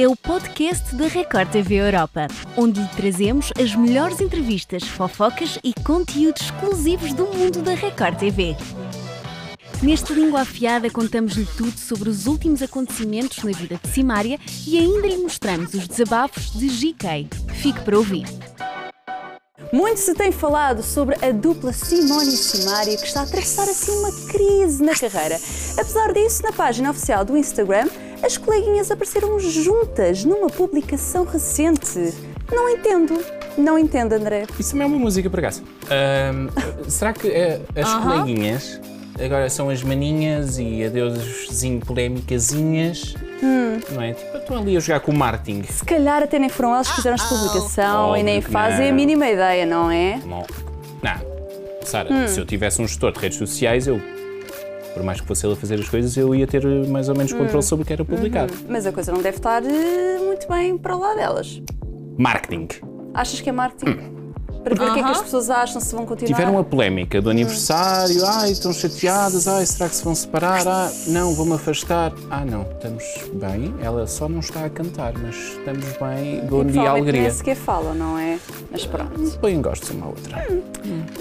é o podcast da Record TV Europa, onde lhe trazemos as melhores entrevistas, fofocas e conteúdos exclusivos do mundo da Record TV. Neste Língua Afiada contamos-lhe tudo sobre os últimos acontecimentos na vida de Simária e ainda lhe mostramos os desabafos de GK. Fique para ouvir. Muito se tem falado sobre a dupla Simone e Simária que está a atravessar assim uma crise na carreira. Apesar disso, na página oficial do Instagram, as coleguinhas apareceram juntas numa publicação recente. Não entendo. Não entendo, André. Isso também é uma música, por acaso. Ahm, será que eh, as coleguinhas agora são as maninhas e adeuszinho polémicazinhas? Não é? Tipo, estão ali a jogar com o marketing. Se calhar até nem foram elas que fizeram esta publicação e nem fazem a não. mínima ideia, não é? Não. Não. Sara, se eu tivesse um gestor de redes sociais, eu, por mais que fosse ele a fazer as coisas, eu ia ter eh, mais ou menos controle sobre o que era publicado. Mas a coisa não deve estar eh, muito bem para lá delas. Marketing. Achas que é marketing? Para ver o que é que as pessoas acham, se vão continuar. Tiveram a polémica do aniversário, ai, estão chateadas, ai, será que se vão separar? Ah, não, vou-me afastar. Ah, não, estamos bem, ela só não está a cantar, mas estamos bem, bom E dia, alegria. nem sequer falam, não é? Mas pronto. Põem gostos uma à outra.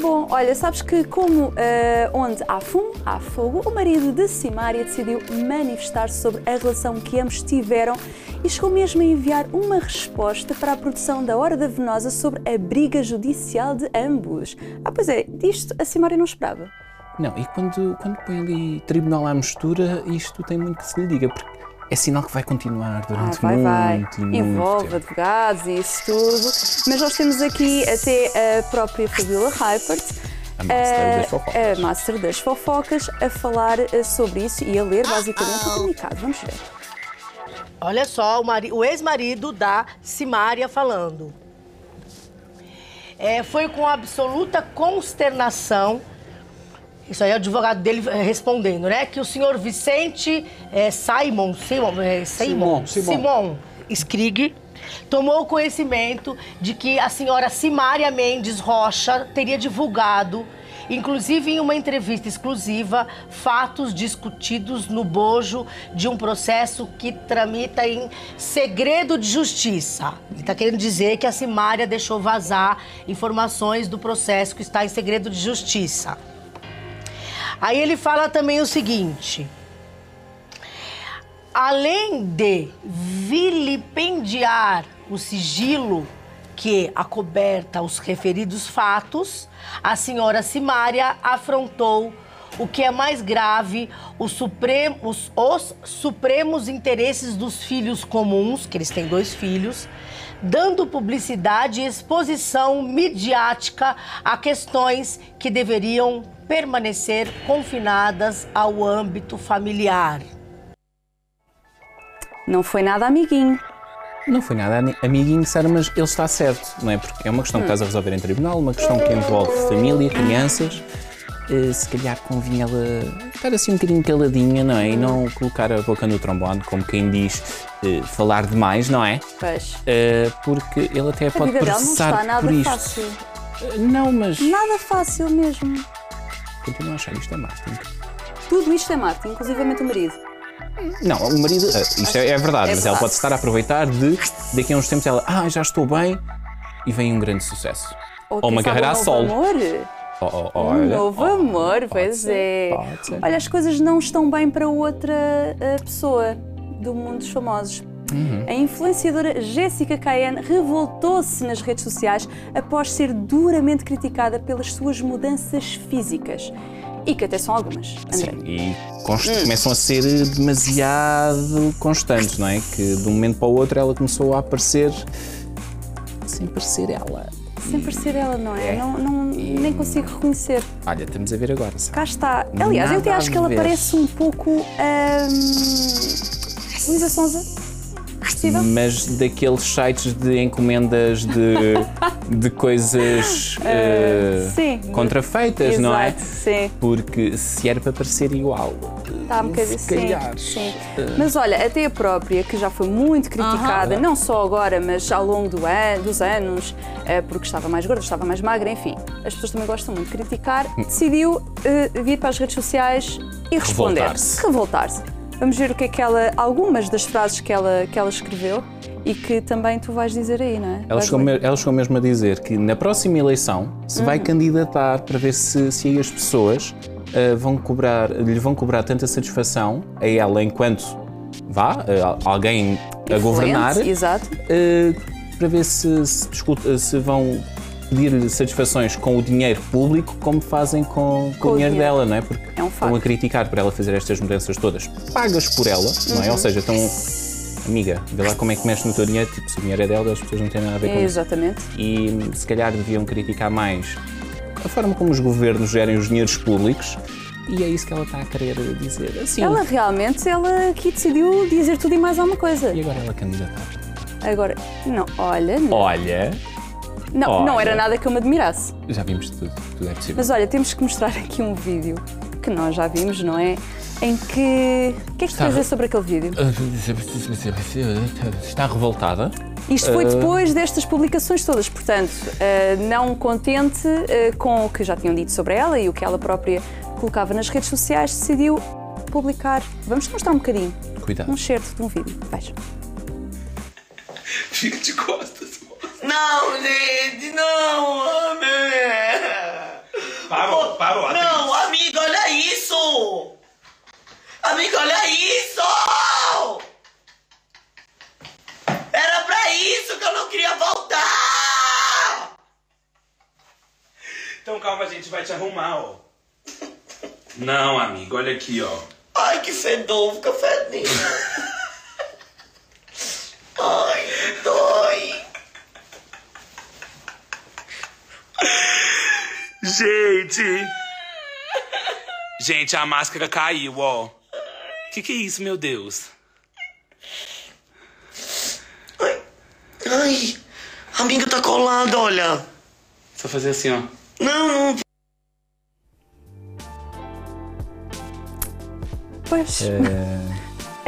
Bom, olha, sabes que como eh, onde há fumo, há fogo, o marido de Simária decidiu manifestar-se sobre a relação que ambos tiveram e chegou mesmo a enviar uma resposta para a produção da Hora da Venosa sobre a briga judicial de ambos. Ah, pois é, disto a Simária não esperava. Não, e quando, quando põe ali tribunal à mistura, isto tem muito que se lhe diga, porque é sinal que vai continuar Ah, durante vai, vai. muito e muito Envolve tempo. advogados e isso tudo. Mas nós temos aqui até a própria Fabiola Reipert, A master das a- fofocas. a master das fofocas, a falar eh, sobre isso e a ler basicamente o comunicado. Vamos ver. Olha só, o, o ex-marido da Simária falando. É, foi com absoluta consternação, isso aí é o advogado dele eh, respondendo, né? Que o senhor Vicente eh, Simon, Simon, eh, Simon, Simon. Simon Skrig tomou conhecimento de que a senhora Simária Mendes Rocha teria divulgado, inclusive em uma entrevista exclusiva, fatos discutidos no bojo de um processo que tramita em segredo de justiça. Ele está querendo dizer que a Simária deixou vazar informações do processo que está em segredo de justiça. Aí ele fala também o seguinte: além de vilipendiar o sigilo que acoberta os referidos fatos, a senhora Simária afrontou o que é mais grave, os, supremos, os, os supremos interesses dos filhos comuns, que eles têm dois filhos, dando publicidade e exposição midiática a questões que deveriam permanecer confinadas ao âmbito familiar. Não foi nada amiguinho. Não foi nada amiguinho, Sara, mas ele está certo, não é? Porque é uma questão que estás a resolver em tribunal, uma questão que envolve família, crianças. Eh, se calhar convinha ela estar assim um bocadinho caladinha, não é? E não colocar a boca no trombone, como quem diz, eh, falar demais, não é? Pois. Eh, porque ele até A pode vida dela não processar está nada por isto. fácil. Não, mas Nada fácil mesmo. continuo a achar isto é marketing. Tudo isto é marketing, inclusivamente o marido. Não, o marido, eh, isto é, é verdade, É mas ela pode estar a aproveitar de daqui a uns tempos ela, ah, já estou bem, e vem um grande sucesso. Ou quem uma carreira a novo solo. Amor. Oh, oh, oh, Um novo oh, amor, pois ser, é. Olha, as coisas não estão bem para outra eh, pessoa do mundo dos famosos. Uhum. A influenciadora Jéssica Cayenne revoltou-se nas redes sociais após ser duramente criticada pelas suas mudanças físicas. E que até são algumas, André. Sim, e const- começam a ser demasiado constantes, não é? Que de um momento para o outro ela começou a aparecer sem parecer ela. Sem parecer ela, não é? É. Não, não- nem consigo reconhecer. Olha, estamos a ver agora, sabe? Cá está. Aliás, eu até Nada acho que ela ver. parece um pouco. hum, Luísa Sonza. Possível? Mas daqueles sites de encomendas de, de coisas eh, sim. contrafeitas, não é? Exato, sim. Porque se era para parecer igual, Está um bocadinho se calhar. sim, sim. Mas olha, até a própria, que já foi muito criticada, não só agora, mas ao longo do an- dos anos, eh, porque estava mais gorda, estava mais magra, enfim. As pessoas também gostam muito de criticar. Decidiu eh, vir para as redes sociais e responder. Revoltar-se. Revoltar-se. Vamos ver o que é que ela. algumas das frases que ela, que ela escreveu e que também tu vais dizer aí, não é? Ela chegou, me- ela chegou mesmo a dizer que na próxima eleição se Uhum. vai candidatar para ver se, se aí as pessoas ah, vão cobrar, lhe vão cobrar tanta satisfação a ela enquanto vá, ah, alguém a governar, Influente, Exato. ah, para ver se, se, se vão pedir satisfações com o dinheiro público como fazem com, com Com o dinheiro dinheiro. dela, não é? Porque um estão a criticar por ela fazer estas mudanças todas pagas por ela, não Uhum. é? Ou seja, estão. Amiga, vê lá como é que mexe no teu dinheiro, tipo, se o dinheiro é dela, as pessoas não têm nada a ver com isso Exatamente. e se calhar deviam criticar mais a forma como os governos gerem os dinheiros públicos e é isso que ela está a querer dizer. Assim, Ela realmente, ela aqui decidiu dizer tudo e mais alguma coisa. e agora ela candidata. Agora, não, olha, não, Olha, não, não olha. era nada que eu me admirasse. já vimos tudo, tudo é possível. Mas olha, temos que mostrar aqui um vídeo que nós já vimos, não é? Em que. O que é que tu a dizer sobre aquele vídeo? Está revoltada. Isto foi Ah. depois destas publicações todas, portanto, ah, não contente ah, com o que já tinham dito sobre ela e o que ela própria colocava nas redes sociais, decidiu publicar. Vamos mostrar um bocadinho. Cuidado. Um excerto de um vídeo. Veja. Fica de costas. Não, gente, não, homem. Parou, parou. Não, amigo, isso. Amigo, olha isso. Era pra isso que eu não queria voltar. Então calma, a gente vai te arrumar, ó. Não, amigo, olha aqui, ó. Ai, que fedor, fica fedendo. Ai, dói. Gente! Gente, a máscara caiu, ó. Que que é isso, meu Deus? Ai, ai, amiga, tá colado, olha. Só fazer assim, ó. Não, não. Pois, Eh,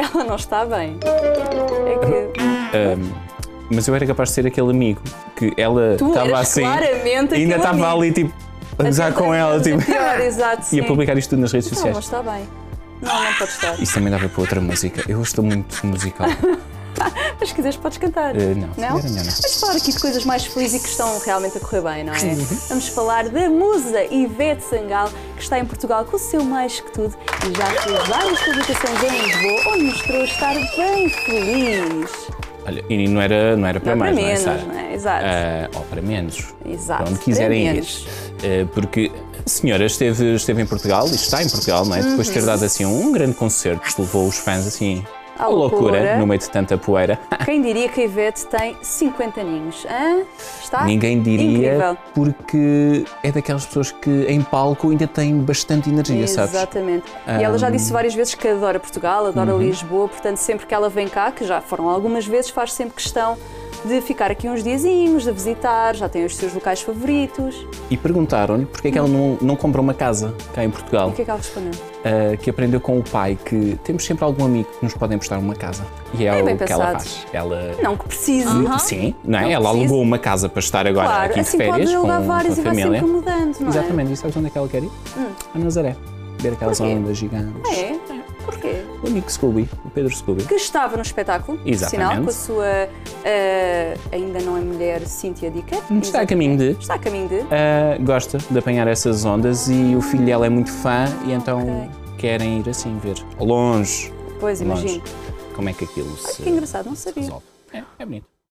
ela não está bem. É que. mas eu era capaz de ser aquele amigo que ela estava assim claramente e ainda estava ali tipo a gozar com ela, tipo, Pior, exato, e a sim. publicar isto tudo nas redes Não, sociais. não está bem. Não, não pode estar. Isso também dava para outra música. Eu estou muito musical. Mas se quiseres, podes cantar. Eh, não, não? não. Vamos falar aqui de coisas mais felizes e que estão realmente a correr bem, não é? Uhum. Vamos falar da musa Ivete Sangal, que está em Portugal com o seu Mais Que Tudo e já fez várias publicações em Lisboa, onde mostrou estar bem feliz. Olha, e não era, não era para Não é mais, para menos, não é, Sara? é? Exato. Ah, ou para menos. Exato, Para onde quiserem ir. Ah, porque a senhora esteve, esteve em Portugal e está em Portugal, não é? Depois de ter dado assim um grande concerto que levou os fãs assim À loucura, loucura. no meio de tanta poeira. Quem diria que a Ivete tem 50 aninhos? Hã? Está? Ninguém diria, Incrível. porque é daquelas pessoas que em palco ainda têm bastante energia, sabes? Exatamente. E ela já disse várias vezes que adora Portugal, adora Uhum. Lisboa, portanto, sempre que ela vem cá, que já foram algumas vezes, faz sempre questão de ficar aqui uns diazinhos, de visitar, já tem os seus locais favoritos. E perguntaram-lhe porque é que ela não, não compra uma casa cá em E Portugal. o que é que ela respondeu? Uh, que aprendeu com o pai que temos sempre algum amigo que nos pode emprestar uma casa. E é, É o que ela faz. Ela. Não que precise. Sim, não é? Não ela precisa. alugou uma casa para estar agora Claro, aqui de assim férias pode com, alugar com a e vai família. sempre mudando, não Exatamente. E sabes onde é que ela quer ir? A Nazaré. Ver aquelas Porquê? ondas gigantes. é? O amigo Scooby, o Pedro Scooby. Que estava no espetáculo, por Exatamente. sinal, com a sua eh, ainda não é mulher Cíntia Dica. Está a caminho de. Está a caminho de. Uh, gosta de apanhar essas ondas e o filho dela é muito fã e então Ok. querem ir assim ver longe Pois, longe imagino. como é que aquilo se Que engraçado, não sabia. resolve. É, é bonito.